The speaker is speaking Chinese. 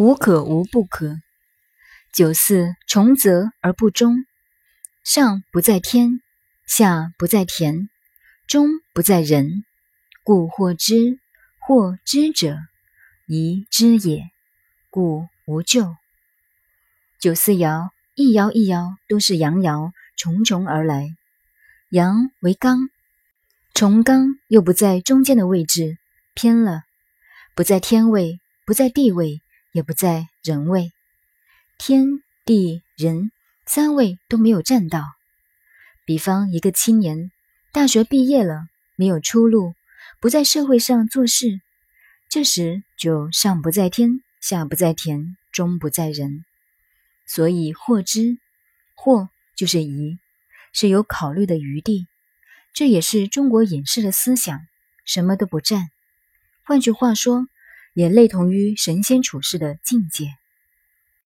无可无不可。九四重则而不中，上不在天，下不在田，中不在人，故或知，或知者，宜知也。故无咎。九四爻，一爻一爻都是阳爻，重重而来。阳为刚，重刚又不在中间的位置，偏了，不在天位，不在地位，也不在人位。天地人三位都没有占到。比方一个青年，大学毕业了，没有出路，不在社会上做事，这时就上不在天。下不在田，中不在人，所以或知，或就是疑，是有考虑的余地。这也是中国隐士的思想，什么都不占。换句话说，也类同于神仙处世的境界。